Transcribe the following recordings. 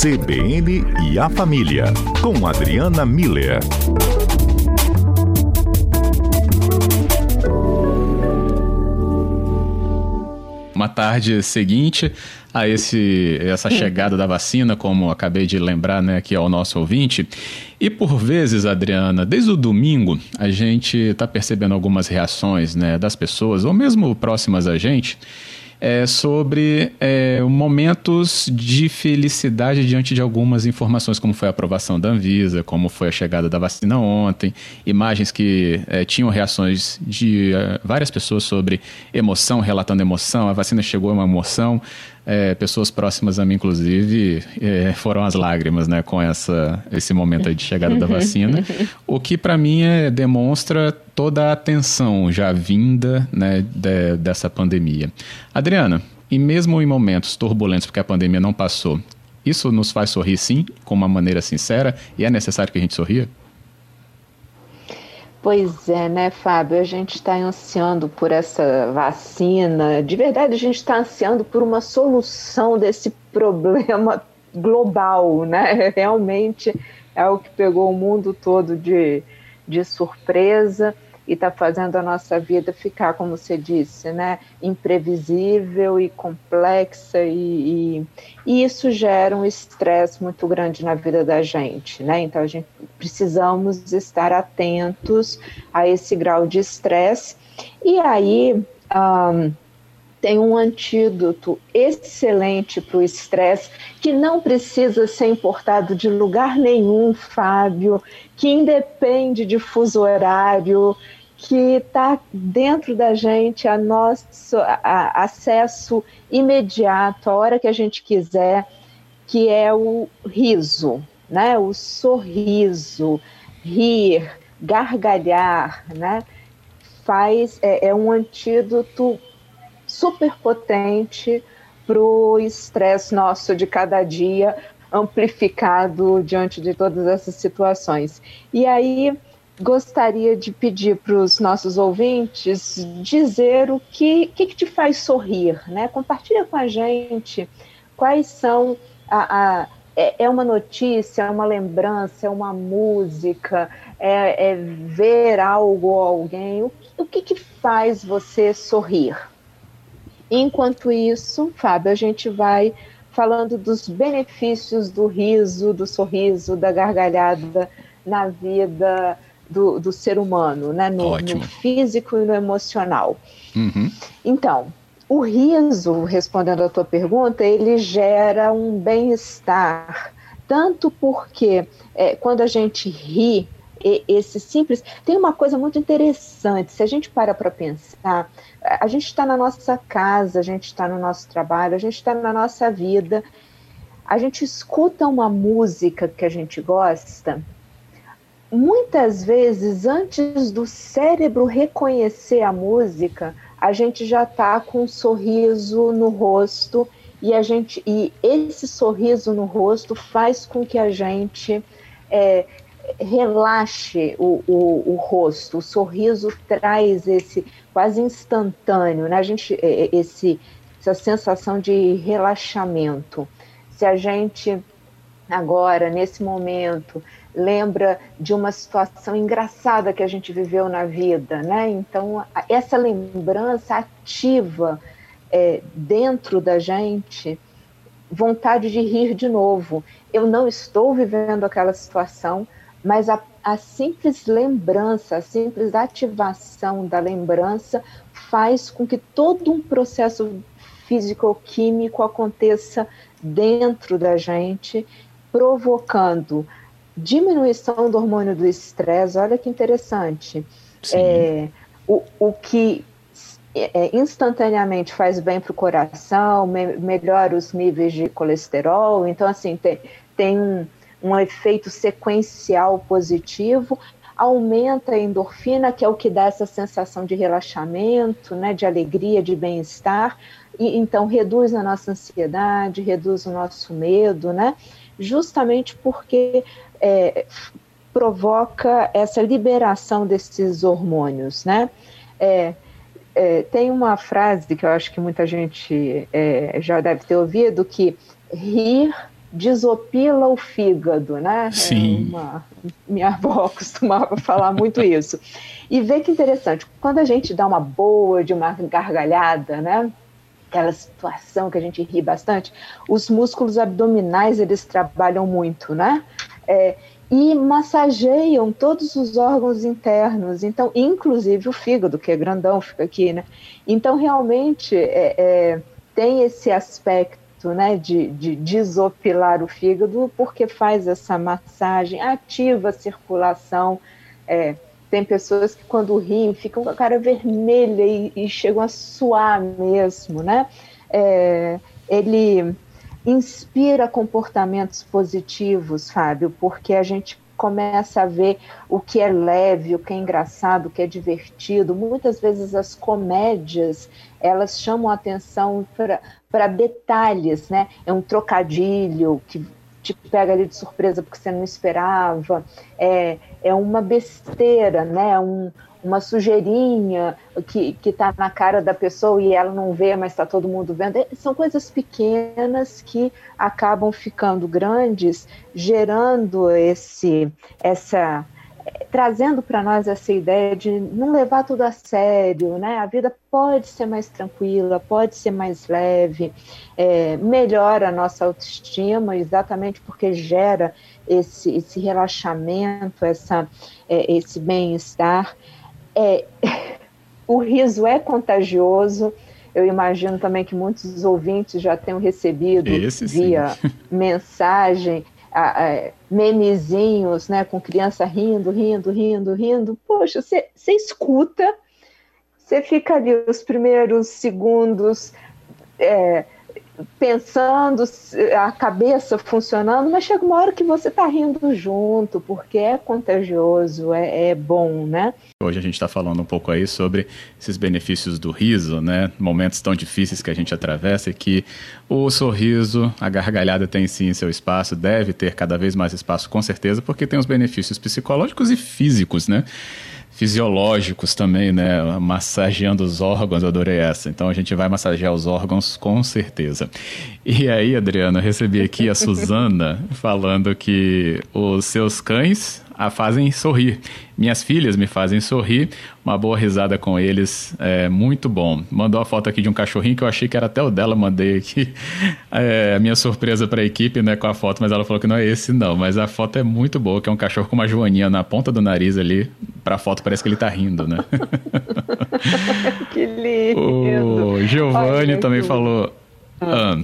CBN e a Família, com Adriana Miller. Uma tarde seguinte a esse, essa chegada da vacina, como acabei de lembrar né, aqui ao nosso ouvinte. E por vezes, Adriana, desde o domingo, a gente está percebendo algumas reações né, das pessoas, ou mesmo próximas a gente, é, sobre é, momentos de felicidade diante de algumas informações, como foi a aprovação da Anvisa, como foi a chegada da vacina ontem, imagens que é, tinham reações de é, várias pessoas sobre emoção, relatando emoção, a vacina chegou, é uma emoção é, pessoas próximas a mim, inclusive, é, foram as lágrimas, né, com essa, esse momento de chegada da vacina, o que para mim é, demonstra toda a atenção já vinda, né, de, dessa pandemia. Adriana, e mesmo em momentos turbulentos, porque a pandemia não passou, isso nos faz sorrir sim, com uma maneira sincera, e é necessário que a gente sorria? Pois é, né, Fábio? A gente está ansiando por essa vacina. De verdade, a gente está ansiando por uma solução desse problema global, né? Realmente é o que pegou o mundo todo de, de surpresa e está fazendo a nossa vida ficar, como você disse, né, imprevisível e complexa e, e, e isso gera um estresse muito grande na vida da gente, né? Então a gente precisamos estar atentos a esse grau de estresse e aí um, tem um antídoto excelente para o estresse que não precisa ser importado de lugar nenhum, Fábio, que independe de fuso horário, que está dentro da gente a nosso a, acesso imediato, a hora que a gente quiser, que é o riso, né? O sorriso, rir, gargalhar, né? Faz é, é um antídoto super potente para o estresse nosso de cada dia amplificado diante de todas essas situações. E aí gostaria de pedir para os nossos ouvintes dizer o que, que, que, te faz sorrir, né? Compartilha com a gente quais são a, a é, é uma notícia, é uma lembrança, é uma música, é, é ver algo ou alguém. O, o que, que faz você sorrir? Enquanto isso, Fábio, a gente vai falando dos benefícios do riso, do sorriso, da gargalhada na vida do, do ser humano, né? No, no, físico e no emocional. Uhum. Então, o riso, respondendo à tua pergunta, ele gera um bem-estar, tanto porque é, quando a gente ri, esse simples. Tem uma coisa muito interessante, se a gente para para pensar, a gente está na nossa casa, a gente está no nosso trabalho, a gente está na nossa vida, a gente escuta uma música que a gente gosta muitas vezes, antes do cérebro reconhecer a música, a gente já está com um sorriso no rosto e a gente e esse sorriso no rosto faz com que a gente é, relaxe o, o, o, rosto. O sorriso traz esse quase instantâneo, né? A gente é, é, esse essa sensação de relaxamento. Se a gente agora nesse momento lembra de uma situação engraçada que a gente viveu na vida, né? Então, essa lembrança ativa é, dentro da gente vontade de rir de novo. Eu não estou vivendo aquela situação, mas a, a simples lembrança, a simples ativação da lembrança faz com que todo um processo físico-químico aconteça dentro da gente, provocando diminuição do hormônio do estresse, olha que interessante. É, o, o que é, instantaneamente faz bem para o coração, me, melhora os níveis de colesterol, então assim, tem, tem um, um efeito sequencial positivo, aumenta a endorfina, que é o que dá essa sensação de relaxamento, né, de alegria, de bem-estar, e então reduz a nossa ansiedade, reduz o nosso medo, né, justamente porque é, provoca essa liberação desses hormônios, né? É, é, tem uma frase que eu acho que muita gente é, já deve ter ouvido que rir desopila o fígado, né? É Sim. Uma, minha avó costumava falar muito isso. E vê que interessante, quando a gente dá uma boa de uma gargalhada, né? Aquela situação que a gente ri bastante, os músculos abdominais eles trabalham muito, né? É, e massageiam todos os órgãos internos, então, inclusive o fígado, que é grandão, fica aqui, né? Então, realmente, é, é, tem esse aspecto né, de, de desopilar o fígado, porque faz essa massagem, ativa a circulação. É, tem pessoas que, quando riem, ficam com a cara vermelha e, e chegam a suar mesmo, né? É, ele inspira comportamentos positivos, Fábio, porque a gente começa a ver o que é leve, o que é engraçado, o que é divertido. Muitas vezes as comédias elas chamam a atenção para detalhes, né? É um trocadilho que te pega ali de surpresa porque você não esperava, é, é uma besteira, né? Um, uma sujeirinha que está na cara da pessoa e ela não vê, mas está todo mundo vendo. É, são coisas pequenas que acabam ficando grandes, gerando esse, essa, trazendo para nós essa ideia de não levar tudo a sério, né? A vida pode ser mais tranquila, pode ser mais leve, é, melhora a nossa autoestima, exatamente porque gera esse, esse relaxamento, essa, é, esse bem-estar é, o riso é contagioso. Eu imagino também que muitos ouvintes já tenham recebido Esse, via mensagem a, a, memezinhos, né, com criança rindo, rindo, rindo, rindo. Poxa, você escuta, você fica ali os primeiros segundos é, pensando, a cabeça funcionando, mas chega uma hora que você está rindo junto, porque é contagioso, é, é bom, né? Hoje a gente está falando um pouco aí sobre esses benefícios do riso, né? Momentos tão difíceis que a gente atravessa e que o sorriso, a gargalhada tem sim seu espaço, deve ter cada vez mais espaço, com certeza, porque tem os benefícios psicológicos e físicos, né? Fisiológicos também, né? Massageando os órgãos, adorei essa. Então a gente vai massagear os órgãos com certeza. E aí, Adriana, eu recebi aqui a Suzana falando que os seus cães a fazem sorrir. Minhas filhas me fazem sorrir, uma boa risada com eles, é muito bom. Mandou a foto aqui de um cachorrinho que eu achei que era até o dela, mandei aqui é, a minha surpresa para a equipe, né, com a foto, mas ela falou que não é esse não, mas a foto é muito boa, que é um cachorro com uma joaninha na ponta do nariz ali, para a foto parece que ele tá rindo, né? que lindo. O Giovanni também falou... Ah,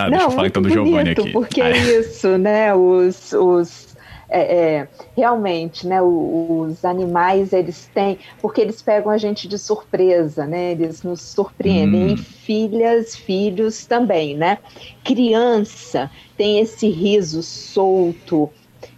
Tá, Não, deixa eu falar então do Giovanni aqui. Porque é isso, né? Os, os é, é, realmente, né? Os animais eles têm, porque eles pegam a gente de surpresa, né? Eles nos surpreendem. Hum. E filhas, filhos também, né? Criança tem esse riso solto.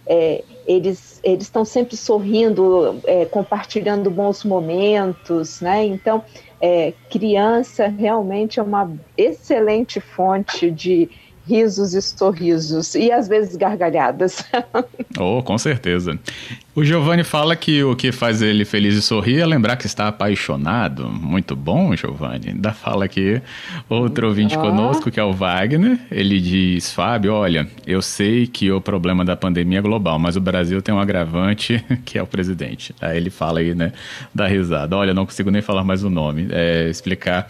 É, eles eles estão sempre sorrindo, é, compartilhando bons momentos, né? Então é, criança realmente é uma excelente fonte de risos e sorrisos e às vezes gargalhadas. oh, com certeza. O Giovanni fala que o que faz ele feliz e sorrir é lembrar que está apaixonado. Muito bom, Giovanni. Ainda fala aqui outro ouvinte conosco, que é o Wagner. Ele diz: Fábio, olha, eu sei que o problema da pandemia é global, mas o Brasil tem um agravante que é o presidente. Aí ele fala aí, né, da risada. Olha, não consigo nem falar mais o nome. É, explicar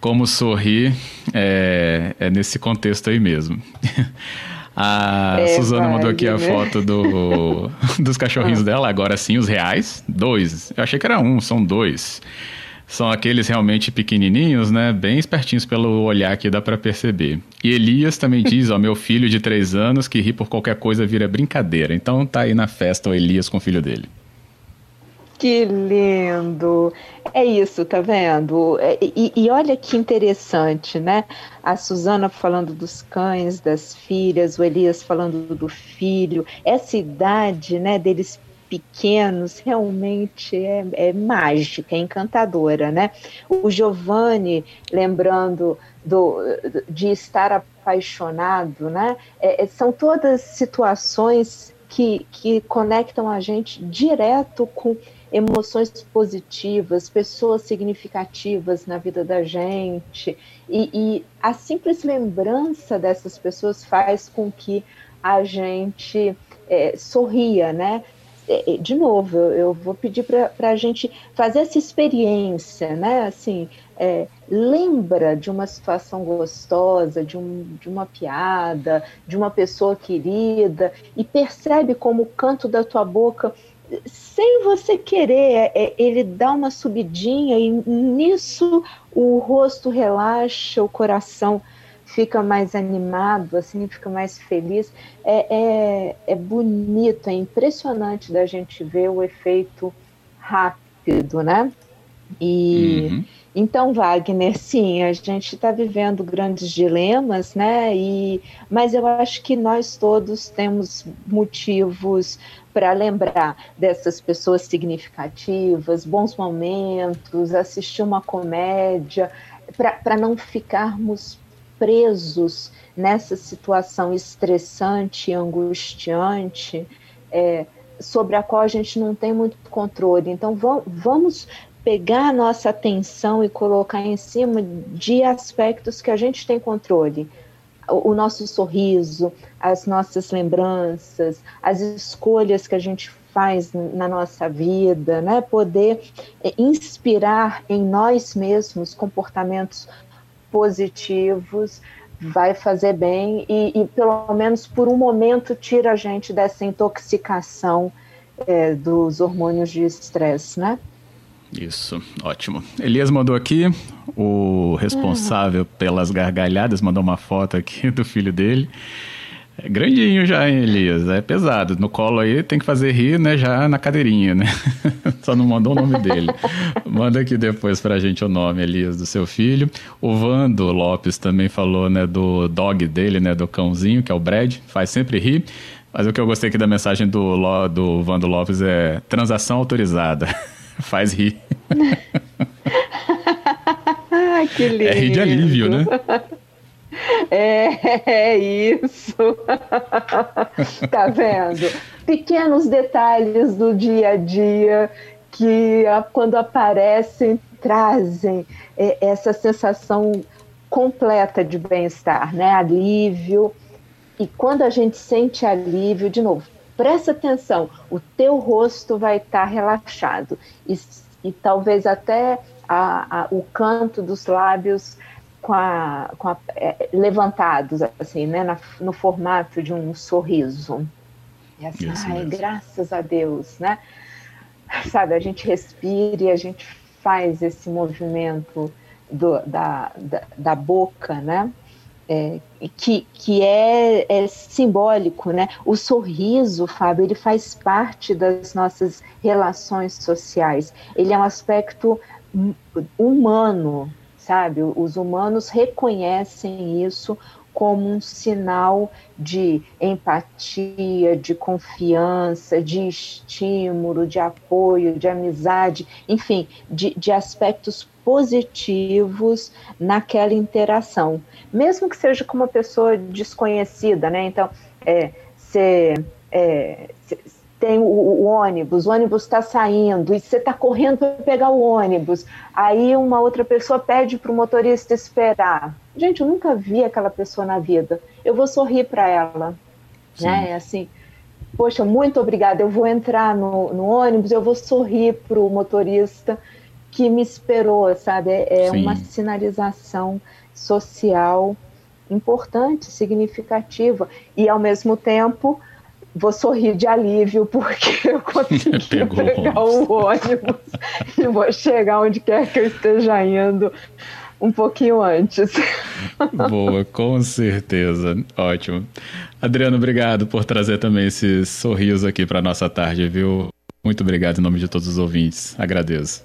como sorrir é, é nesse contexto aí mesmo. A é, Suzana mandou aqui a foto do, dos cachorrinhos ah. dela, agora sim, os reais. Dois. Eu achei que era um, são dois. São aqueles realmente pequenininhos, né? Bem espertinhos pelo olhar que dá para perceber. E Elias também diz, ó, meu filho de três anos que ri por qualquer coisa vira brincadeira. Então tá aí na festa o Elias com o filho dele. Que lindo! É isso, tá vendo? É, e, e, olha que interessante, né? A Suzana falando dos cães, das filhas, o Elias falando do filho. Essa idade, né, deles pequenos realmente é, é mágica, é encantadora, né? O Giovanni lembrando do, de estar apaixonado, né? É, é são todas situações que, que conectam a gente direto com emoções positivas, pessoas significativas na vida da gente. E, e, a simples lembrança dessas pessoas faz com que a gente é, sorria, né? De novo, eu, vou pedir para a gente fazer essa experiência, né? Assim, é, lembra de uma situação gostosa, de, um, de uma piada, de uma pessoa querida, e percebe como o canto da tua boca, sem você querer, é, ele dá uma subidinha, e nisso o rosto relaxa, o coração fica mais animado, assim, fica mais feliz. É, é, é bonito, é impressionante da gente ver o efeito rápido, né? E uhum. então, Wagner, sim, a gente está vivendo grandes dilemas, né? E, mas eu acho que nós todos temos motivos para lembrar dessas pessoas significativas, bons momentos, assistir uma comédia, para não ficarmos presos nessa situação estressante e angustiante, é, sobre a qual a gente não tem muito controle. Então, vamos pegar a nossa atenção e colocar em cima de aspectos que a gente tem controle. O, nosso sorriso, as nossas lembranças, as escolhas que a gente faz na nossa vida, né? Poder é, inspirar em nós mesmos comportamentos positivos, vai fazer bem e, e, pelo menos por um momento tira a gente dessa intoxicação é, dos hormônios de estresse, né? Isso, ótimo. Elias mandou aqui, o responsável pelas gargalhadas, mandou uma foto aqui do filho dele. É grandinho já, hein, Elias? É pesado. No colo aí tem que fazer rir, né? Já na cadeirinha, né? Só não mandou o nome dele. Manda aqui depois pra gente o nome, Elias, do seu filho. O Vando Lopes também falou, né, do dog dele, né? Do cãozinho, que é o Brad. Faz sempre rir. Mas o que eu gostei aqui da mensagem do, do Vando Lopes é transação autorizada. Faz rir. que lindo. É rir de alívio, né? É, é isso. tá vendo? Pequenos detalhes do dia a dia que quando aparecem trazem é, essa sensação completa de bem-estar, né? Alívio. E quando a gente sente alívio, de novo, presta atenção, o teu rosto vai estar tá relaxado e, e talvez até a, a, o canto dos lábios com a, com a, é, levantados, assim, né, na, no formato de um sorriso. E assim, ai, graças a Deus, né? Sabe, a gente respira e a gente faz esse movimento do, da, da, da, boca, né? É, que, que é, é, simbólico, né? O sorriso, Fábio, ele faz parte das nossas relações sociais. Ele é um aspecto humano, sabe? Os humanos reconhecem isso como um sinal de empatia, de confiança, de estímulo, de apoio, de amizade, enfim, de, de aspectos positivos naquela interação, mesmo que seja com uma pessoa desconhecida, né? Então, é, ser, é, tem o, o, ônibus, o ônibus está saindo e você está correndo para pegar o ônibus. Aí uma outra pessoa pede para o motorista esperar. Gente, eu nunca vi aquela pessoa na vida. Eu vou sorrir para ela, Sim. né? Assim, poxa, muito obrigada. Eu vou entrar no, no ônibus, eu vou sorrir para o motorista que me esperou, sabe? É, é uma sinalização social importante, significativa e ao mesmo tempo vou sorrir de alívio porque eu consegui pegar o ônibus e vou chegar onde quer que eu esteja indo um pouquinho antes. Boa, com certeza. Ótimo. Adriano, obrigado por trazer também esse sorriso aqui para nossa tarde, viu? Muito obrigado em nome de todos os ouvintes. Agradeço.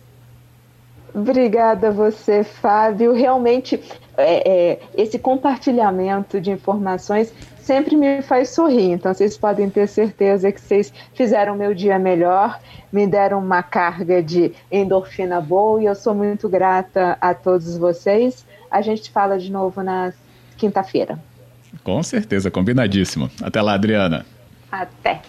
Obrigada a você, Fábio. Realmente, é, é, esse compartilhamento de informações sempre me faz sorrir. Então, vocês podem ter certeza que vocês fizeram meu dia melhor, me deram uma carga de endorfina boa e eu sou muito grata a todos vocês. A gente fala de novo na quinta-feira. Com certeza, combinadíssimo. Até lá, Adriana. Até.